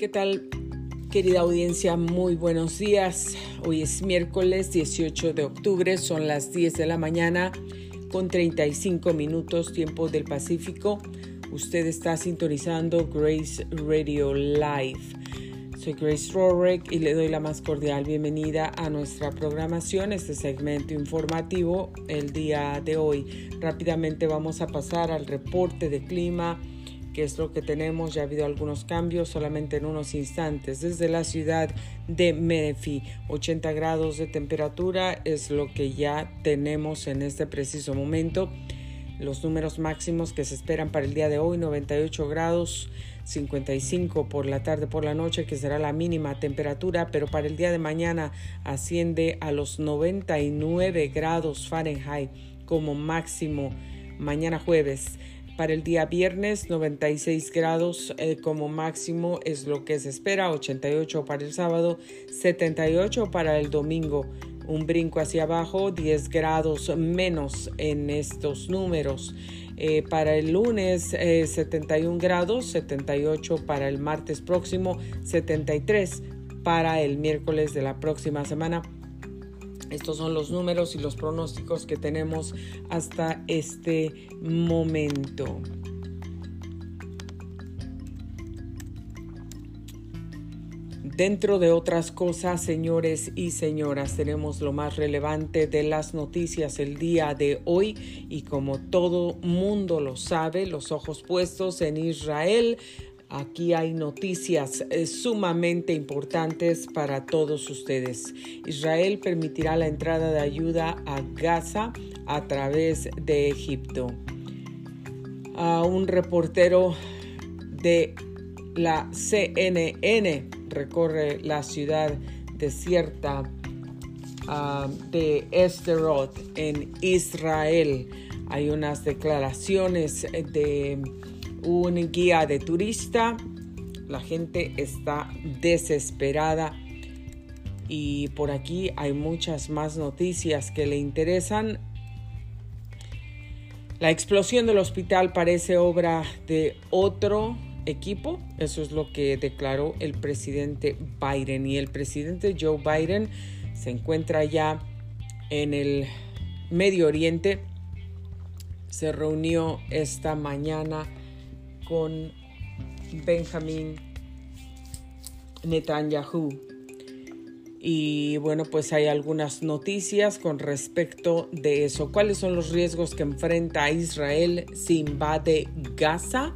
¿Qué tal, querida audiencia? Muy buenos días. Hoy es miércoles 18 de octubre, son las 10 de la mañana con 35 minutos tiempo del Pacífico. Usted está sintonizando Grace Radio Live. Soy Grace Rorick y le doy la más cordial bienvenida a nuestra programación, este segmento informativo el día de hoy. Rápidamente vamos a pasar al reporte de clima que es lo que tenemos. Ya ha habido algunos cambios solamente en unos instantes. Desde la ciudad de Menifee, 80 grados de temperatura es lo que ya tenemos en este preciso momento. Los números máximos que se esperan para el día de hoy, 98 grados, 55 por la tarde, por la noche, que será la mínima temperatura, pero para el día de mañana asciende a los 99 grados Fahrenheit como máximo mañana jueves. Para el día viernes 96 grados eh, como máximo es lo que se espera, 88 para el sábado, 78 para el domingo. Un brinco hacia abajo, 10 grados menos en estos números. Eh, para el lunes 71 eh, grados, 78 para el martes próximo, 73 para el miércoles de la próxima semana. Estos son los números y los pronósticos que tenemos hasta este momento. Dentro de otras cosas, señores y señoras, tenemos lo más relevante de las noticias el día de hoy y como todo mundo lo sabe, los ojos puestos en Israel, Aquí hay noticias eh, sumamente importantes para todos ustedes. Israel permitirá la entrada de ayuda a Gaza a través de Egipto. un reportero de la CNN recorre la ciudad desierta ah, de Esterot en Israel. Hay unas declaraciones de un guía de turista. La gente está desesperada y por aquí hay muchas más noticias que le interesan. La explosión del hospital parece obra de otro equipo, eso es lo que declaró el presidente Biden y el presidente Joe Biden se encuentra ya en el Medio Oriente. Se reunió esta mañana con Benjamin Netanyahu. Y bueno, pues hay algunas noticias con respecto de eso. ¿Cuáles son los riesgos que enfrenta Israel si invade Gaza?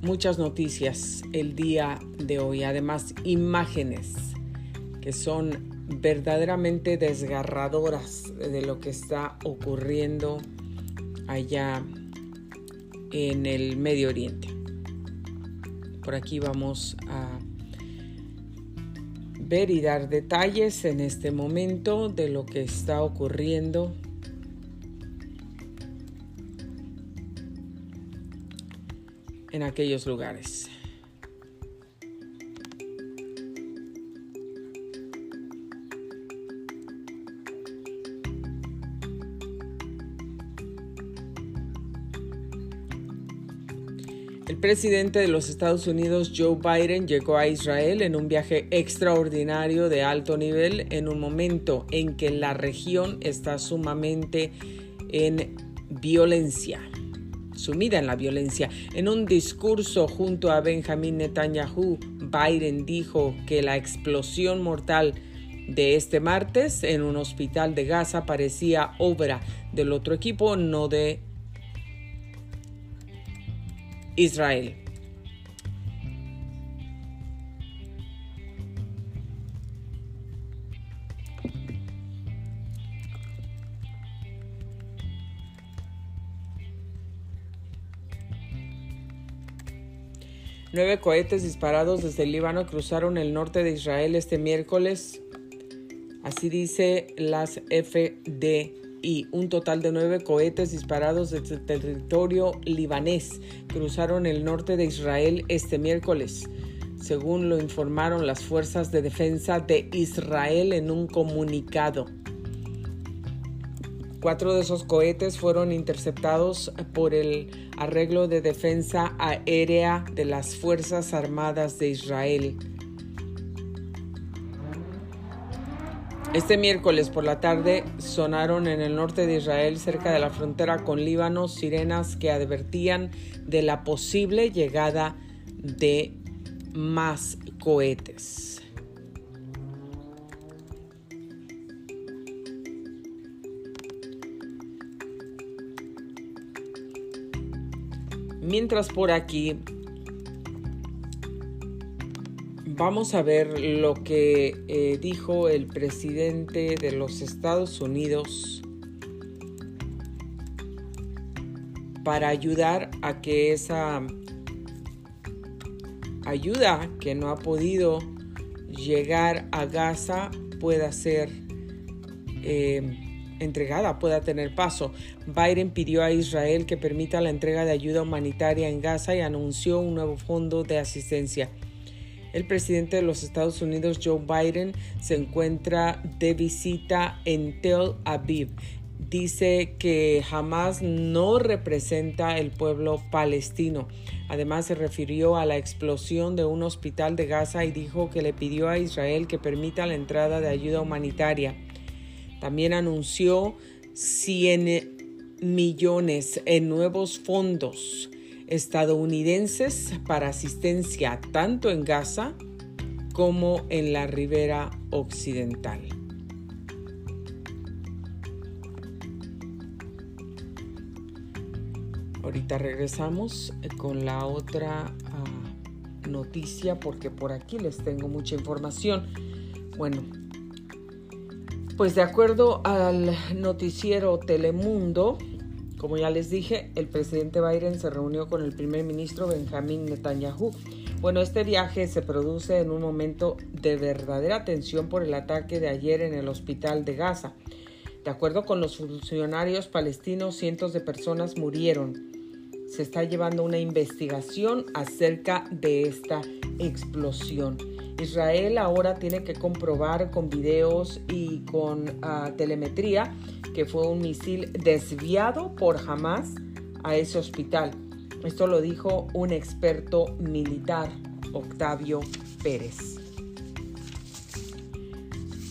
Muchas noticias el día de hoy, además imágenes que son verdaderamente desgarradoras de lo que está ocurriendo allá en el Medio Oriente. Por aquí vamos a ver y dar detalles en este momento de lo que está ocurriendo en aquellos lugares. Presidente de los Estados Unidos, Joe Biden, llegó a Israel en un viaje extraordinario de alto nivel en un momento en que la región está sumamente en violencia, sumida en la violencia. En un discurso junto a Benjamin Netanyahu, Biden dijo que la explosión mortal de este martes en un hospital de Gaza parecía obra del otro equipo, no de Israel. Nueve cohetes disparados desde el Líbano cruzaron el norte de Israel este miércoles. Así dice las FD y un total de nueve cohetes disparados desde el territorio libanés cruzaron el norte de Israel este miércoles, según lo informaron las fuerzas de defensa de Israel en un comunicado. Cuatro de esos cohetes fueron interceptados por el arreglo de defensa aérea de las Fuerzas Armadas de Israel. Este miércoles por la tarde sonaron en el norte de Israel, cerca de la frontera con Líbano, sirenas que advertían de la posible llegada de más cohetes. Mientras por aquí vamos a ver lo que eh, dijo el presidente de los Estados Unidos para ayudar a que esa ayuda que no ha podido llegar a Gaza pueda ser eh, entregada, pueda tener paso. Biden pidió a Israel que permita la entrega de ayuda humanitaria en Gaza y anunció un nuevo fondo de asistencia. El presidente de los Estados Unidos, Joe Biden, se encuentra de visita en Tel Aviv. Dice que jamás no representa el pueblo palestino. Además se refirió a la explosión de un hospital de Gaza y dijo que le pidió a Israel que permita la entrada de ayuda humanitaria. También anunció 100 millones en nuevos fondos estadounidenses para asistencia tanto en Gaza como en la ribera occidental. Ahorita regresamos con la otra ah, noticia porque por aquí les tengo mucha información. Bueno, pues de acuerdo al noticiero Telemundo, como ya les dije, el presidente Biden se reunió con el primer ministro Benjamin Netanyahu. Bueno, este viaje se produce en un momento de verdadera tensión por el ataque de ayer en el hospital de Gaza. De acuerdo con los funcionarios palestinos, cientos de personas murieron. Se está llevando una investigación acerca de esta explosión. Israel ahora tiene que comprobar con videos y con ah, telemetría que fue un misil desviado por Hamas a ese hospital. Esto lo dijo un experto militar, Octavio Pérez.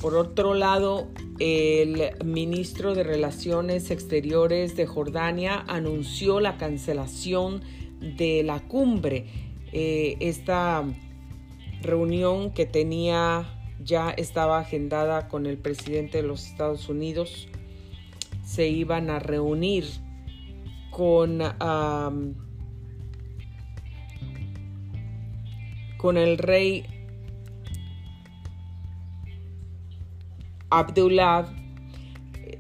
Por otro lado, el ministro de Relaciones Exteriores de Jordania anunció la cancelación de la cumbre. Eh, esta reunión que tenía ya estaba agendada con el presidente de los Estados Unidos. Se iban a reunir con, con el rey Abdullah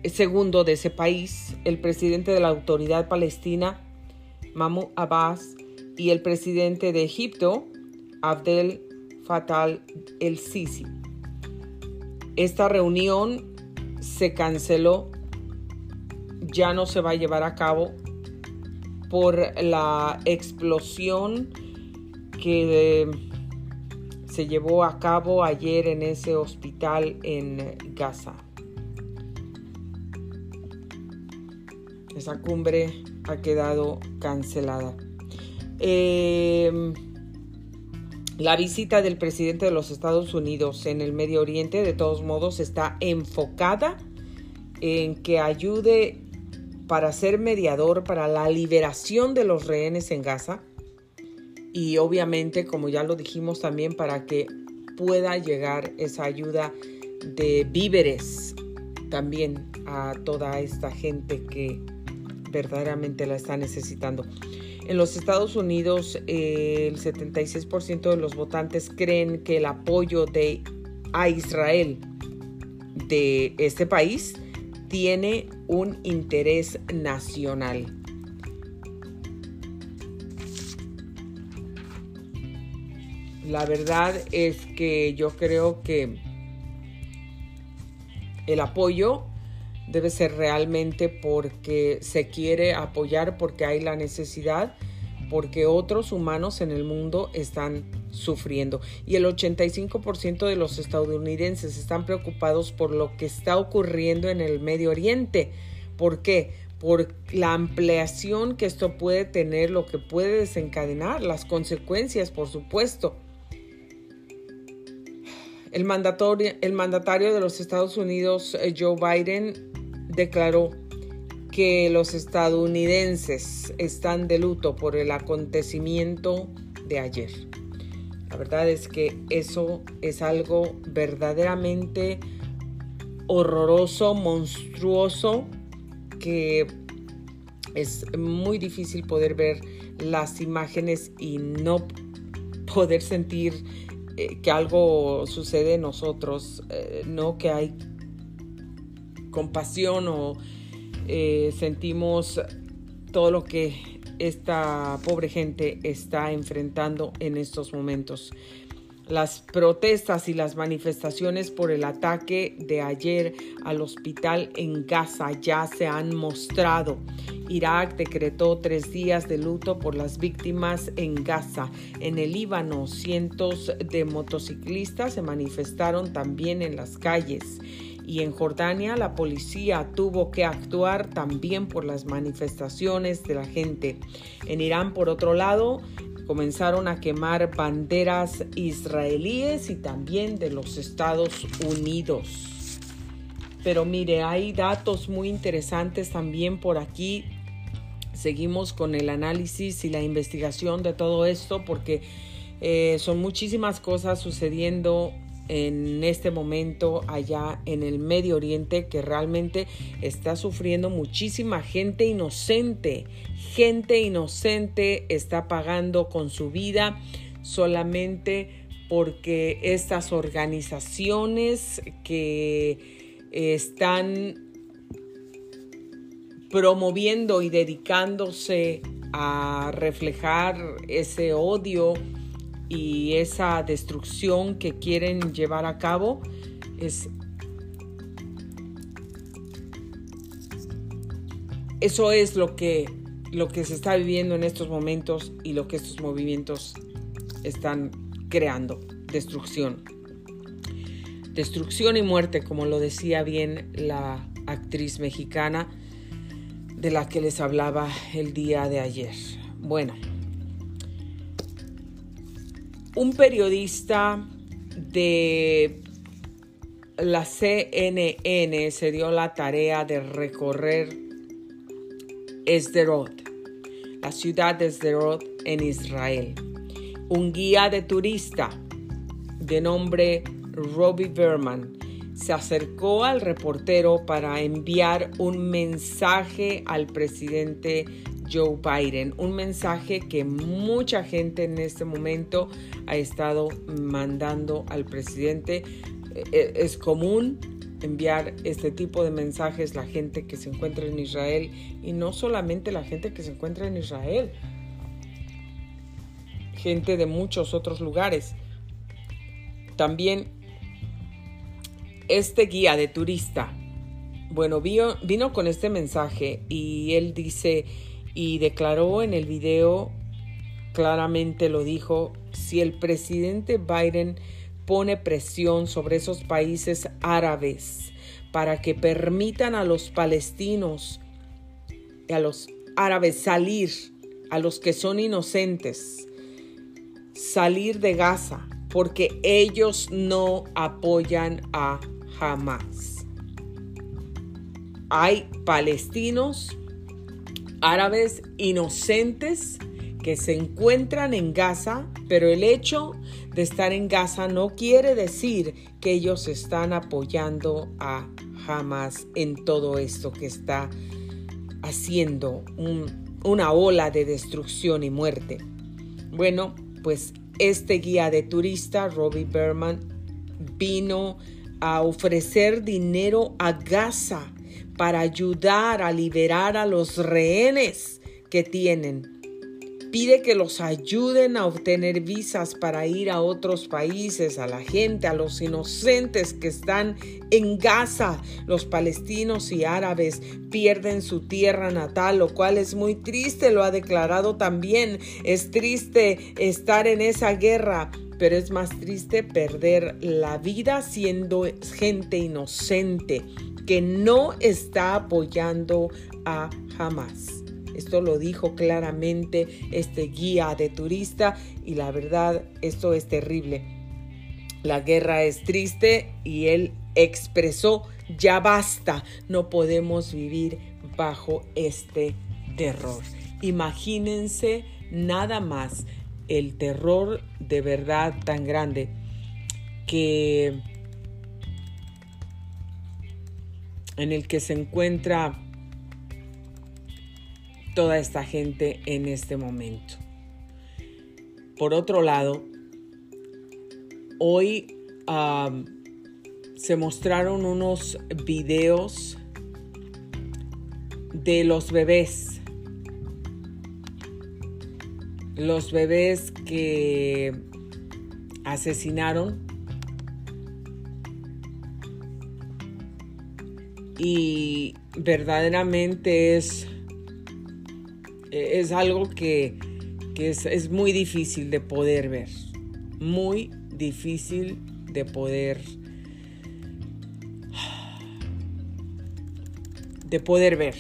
II de ese país, el presidente de la autoridad palestina, Mahmoud Abbas, y el presidente de Egipto, Abdel Fatal el Sisi. Esta reunión se canceló, ya no se va a llevar a cabo por la explosión que se llevó a cabo ayer en ese hospital en Gaza. Esa cumbre ha quedado cancelada. Eh, la visita del presidente de los Estados Unidos en el Medio Oriente, de todos modos, está enfocada en que ayude para ser mediador para la liberación de los rehenes en Gaza y obviamente, como ya lo dijimos también, para que pueda llegar esa ayuda de víveres también a toda esta gente que verdaderamente la está necesitando. En los Estados Unidos, el 76% de los votantes creen que el apoyo de, a Israel de este país tiene un interés nacional. La verdad es que yo creo que el apoyo debe ser realmente porque se quiere apoyar, porque hay la necesidad, porque otros humanos en el mundo están sufriendo. Y el 85% de los estadounidenses están preocupados por lo que está ocurriendo en el Medio Oriente, ¿Por qué? Por la ampliación que esto puede tener, lo que puede desencadenar, las consecuencias, por supuesto. El mandatario, el mandatario de los Estados Unidos, eh, Joe Biden, declaró que los estadounidenses están de luto por el acontecimiento de ayer. La verdad es que eso es algo verdaderamente horroroso, monstruoso, que es muy difícil poder ver las imágenes y no poder sentir eh, que algo sucede en nosotros, eh, no que hay compasión o eh, sentimos todo lo que esta pobre gente está enfrentando en estos momentos. Las protestas y las manifestaciones por el ataque de ayer al hospital en Gaza ya se han mostrado. Irak decretó tres días de luto por las víctimas en Gaza. En el Líbano, cientos de motociclistas se manifestaron también en las calles y en Jordania la policía tuvo que actuar también por las manifestaciones de la gente. En Irán, por otro lado, comenzaron a quemar banderas israelíes y también de los Estados Unidos. Pero mire, hay datos muy interesantes también por aquí. Seguimos con el análisis y la investigación de todo esto porque eh, son muchísimas cosas sucediendo en este momento allá en el Medio Oriente que realmente está sufriendo muchísima gente inocente. Gente inocente está pagando con su vida solamente porque estas organizaciones que están promoviendo y dedicándose a reflejar ese odio y esa destrucción que quieren llevar a cabo es eso es lo que lo que se está viviendo en estos momentos y lo que estos movimientos están creando, destrucción. Destrucción y muerte, como lo decía bien la actriz mexicana de la que les hablaba el día de ayer. Bueno, un periodista de la CNN se dio la tarea de recorrer Esderot, la ciudad de Esderot en Israel. Un guía de turista de nombre Robbie Berman se acercó al reportero para enviar un mensaje al presidente Joe Biden. Un mensaje que mucha gente en este momento ha estado mandando al presidente. E, e, es común enviar este tipo de mensajes la gente que se encuentra en Israel y no solamente la gente que se encuentra en Israel, gente de muchos otros lugares. También este guía de turista, bueno, vino, vino con este mensaje y él dice, y declaró en el video, claramente lo dijo, si el presidente Biden pone presión sobre esos países árabes para que permitan a los palestinos, a los árabes salir, a los que son inocentes, salir de Gaza, porque ellos no apoyan a Hamas. Hay palestinos árabes inocentes que se encuentran en Gaza, pero el hecho de estar en Gaza no quiere decir que ellos están apoyando a Hamas en todo esto que está haciendo una ola de destrucción y muerte. Bueno, pues este guía de turista, Robbie Berman, vino a ofrecer dinero a Gaza para ayudar a liberar a los rehenes que tienen. Pide que los ayuden a obtener visas para ir a otros países, a la gente, a los inocentes que están en Gaza. Los palestinos y árabes pierden su tierra natal, lo cual es muy triste, lo ha declarado también. Es triste estar en esa guerra, pero es más triste perder la vida siendo gente inocente que no está apoyando a Hamas. Esto lo dijo claramente este guía de turista y la verdad esto es terrible. La guerra es triste y él expresó, ya basta, no podemos vivir bajo este terror. Imagínense nada más el terror de verdad tan grande que en el que se encuentra toda esta gente en este momento. Por otro lado, hoy se mostraron unos videos de los bebés. Los bebés que asesinaron y verdaderamente es es algo que, es, muy difícil de poder ver. Muy difícil de poder de poder ver.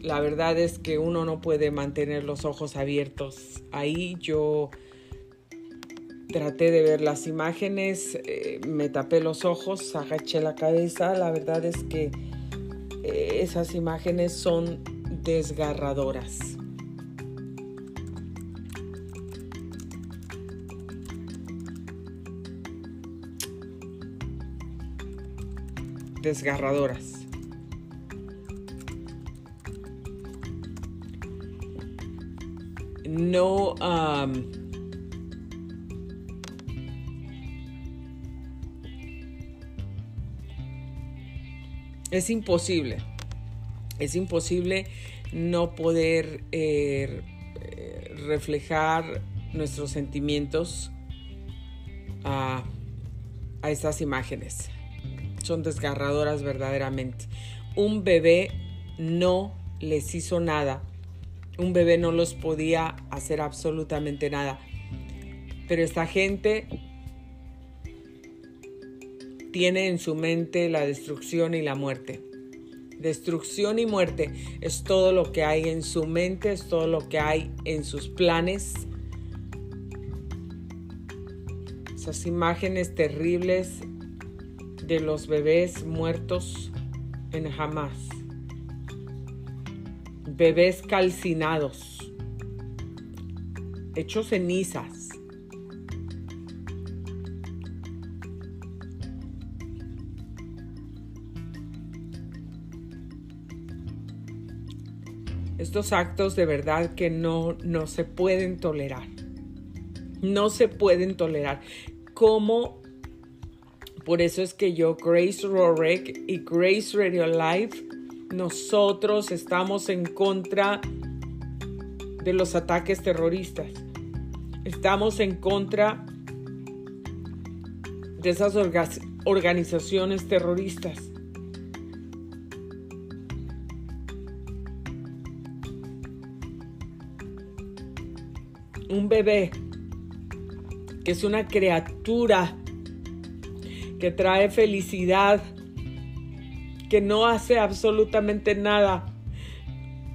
La verdad es que uno no puede mantener los ojos abiertos. Ahí yo traté de ver las imágenes, eh, me tapé los ojos, agaché la cabeza. La verdad es que eh, esas imágenes son desgarradoras. Desgarradoras. No... es imposible es imposible no poder eh, reflejar nuestros sentimientos a, a estas imágenes. Son desgarradoras verdaderamente. Un bebé no les hizo nada. Un bebé no los podía hacer absolutamente nada. Pero esta gente tiene en su mente la destrucción y la muerte. Destrucción y muerte es todo lo que hay en su mente, es todo lo que hay en sus planes. Esas imágenes terribles de los bebés muertos en Hamas. Bebés calcinados, hechos cenizas. Estos actos de verdad que no, no se pueden tolerar. No se pueden tolerar. Como por eso es que yo, Grace Rorick y Grace Radio Live, nosotros estamos en contra de los ataques terroristas. Estamos en contra de esas organizaciones terroristas. Un bebé, que es una criatura que trae felicidad, que no hace absolutamente nada.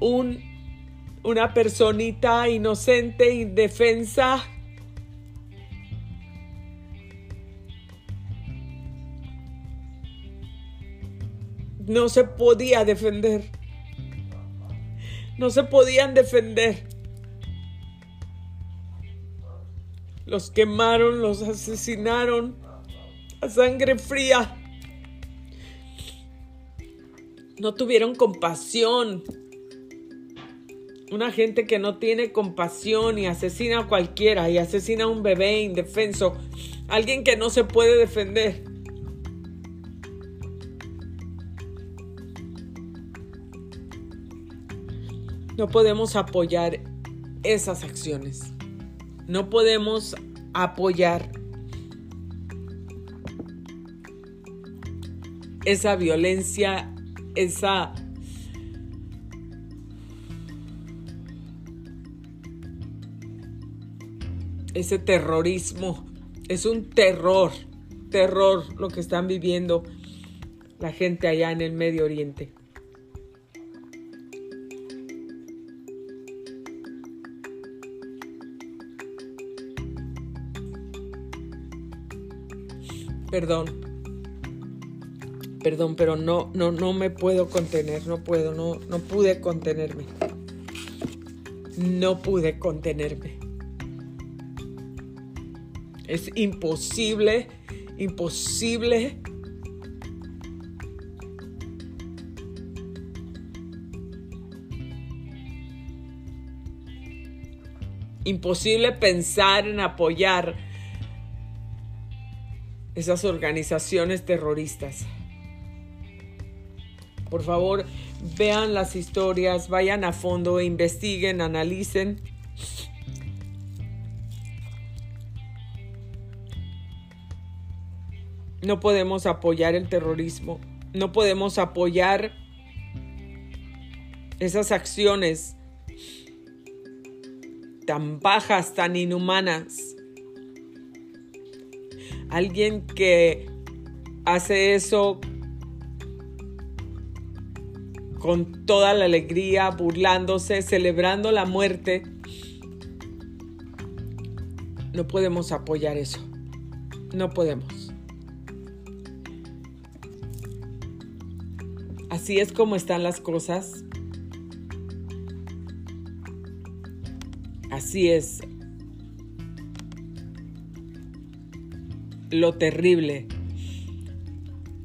Un, una personita inocente, indefensa, no se podía defender. No se podían defender. Los quemaron, los asesinaron a sangre fría. No tuvieron compasión. Una gente que no tiene compasión y asesina a cualquiera y asesina a un bebé indefenso. Alguien que no se puede defender. No podemos apoyar esas acciones. No podemos apoyar esa violencia, esa ese terrorismo. Es un terror, terror lo que están viviendo la gente allá en el Medio Oriente. Perdón. Perdón, pero no, no, no me puedo contener, no puedo, no, no pude contenerme. No pude contenerme. Es imposible, imposible imposible pensar en apoyar esas organizaciones terroristas. Por favor, vean las historias, vayan a fondo, investiguen, analicen. No podemos apoyar el terrorismo, no podemos apoyar esas acciones tan bajas, tan inhumanas. Alguien que hace eso con toda la alegría, burlándose, celebrando la muerte. No podemos apoyar eso. No podemos. Así es como están las cosas. Así es lo terrible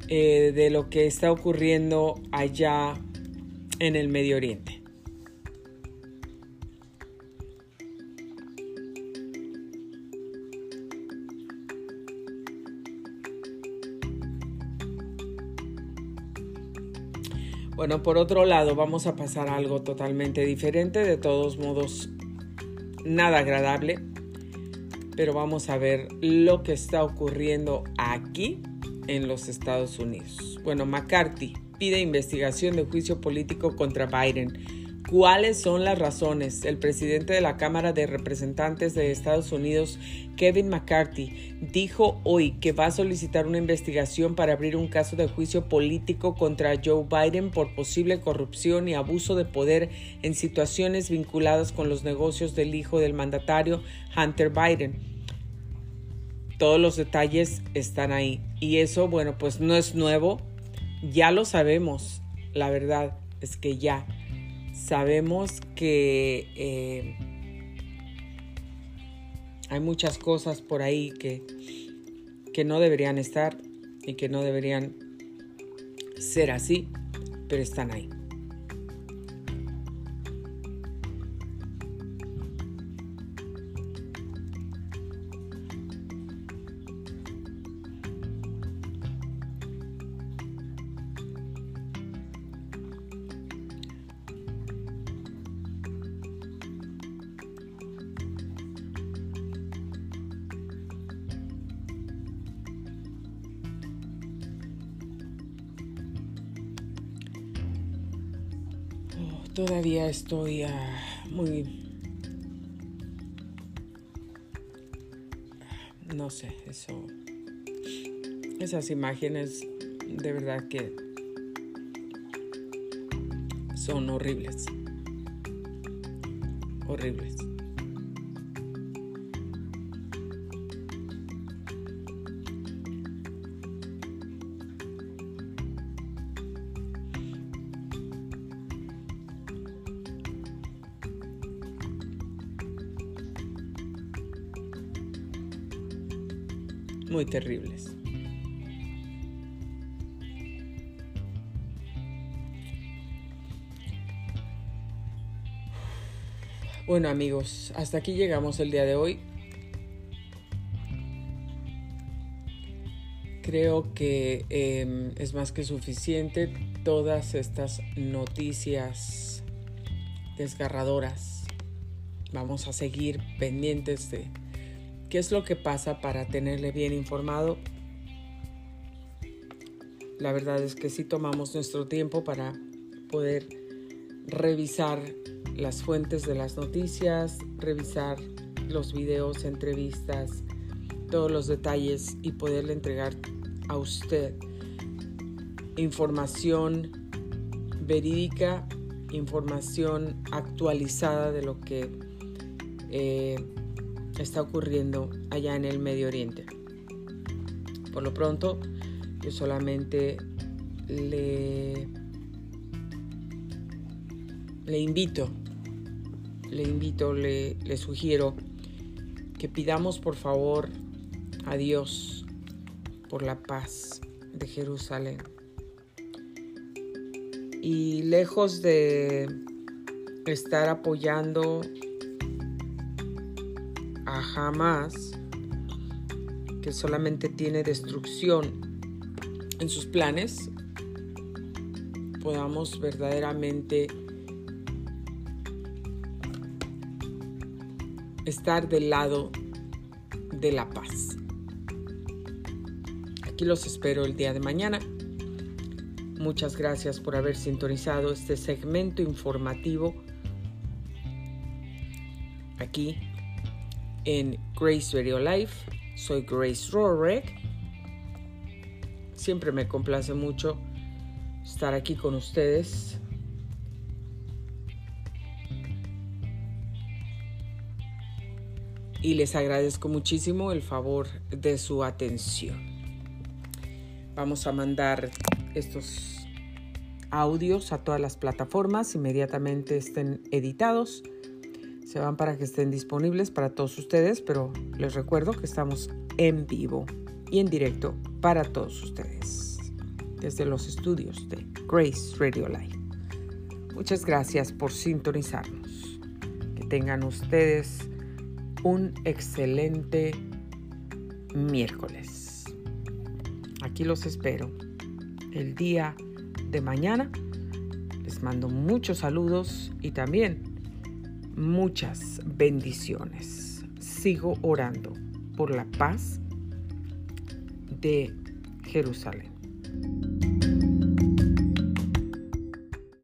eh, de lo que está ocurriendo allá en el Medio Oriente. Bueno, por otro lado, vamos a pasar algo totalmente diferente, de todos modos, nada agradable, pero vamos a ver lo que está ocurriendo aquí en los Estados Unidos. Bueno, McCarthy pide investigación de juicio político contra Biden. ¿Cuáles son las razones? El presidente de la Cámara de Representantes de Estados Unidos, Kevin McCarthy, dijo hoy que va a solicitar una investigación para abrir un caso de juicio político contra Joe Biden por posible corrupción y abuso de poder en situaciones vinculadas con los negocios del hijo del mandatario, Hunter Biden. Todos los detalles están ahí. Y eso, bueno, pues no es nuevo ya lo sabemos, la verdad es que ya sabemos que eh, hay muchas cosas por ahí que, que no deberían estar y que no deberían ser así, pero están ahí. Todavía estoy ah, muy... No sé, eso... Esas imágenes de verdad que son horribles. Horribles. Muy terribles. Bueno amigos, hasta aquí llegamos el día de hoy. Creo que em, es más que suficiente todas estas noticias desgarradoras. Vamos a seguir pendientes de ¿Qué es lo que pasa para tenerle bien informado? La verdad es que sí tomamos nuestro tiempo para poder revisar las fuentes de las noticias, revisar los videos, entrevistas, todos los detalles y poderle entregar a usted información verídica, información actualizada de lo que eh, está ocurriendo allá en el Medio Oriente. Por lo pronto, yo solamente le, invito, le invito, le sugiero que pidamos por favor a Dios por la paz de Jerusalén. Y lejos de estar apoyando a Hamas, que solamente tiene destrucción en sus planes, podamos verdaderamente estar del lado de la paz. Aquí los espero el día de mañana. Muchas gracias por haber sintonizado este segmento informativo aquí en Grace Radio Life. Soy Grace Rorek. Siempre me complace mucho estar aquí con ustedes. Y les agradezco muchísimo el favor de su atención. Vamos a mandar estos audios a todas las plataformas, inmediatamente estén editados. Se van para que estén disponibles para todos ustedes, pero les recuerdo que estamos en vivo y en directo para todos ustedes desde los estudios de Grace Radio Live. Muchas gracias por sintonizarnos. Que tengan ustedes un excelente miércoles. Aquí los espero el día de mañana. Les mando muchos saludos y también muchas bendiciones. Sigo orando por la paz de Jerusalén.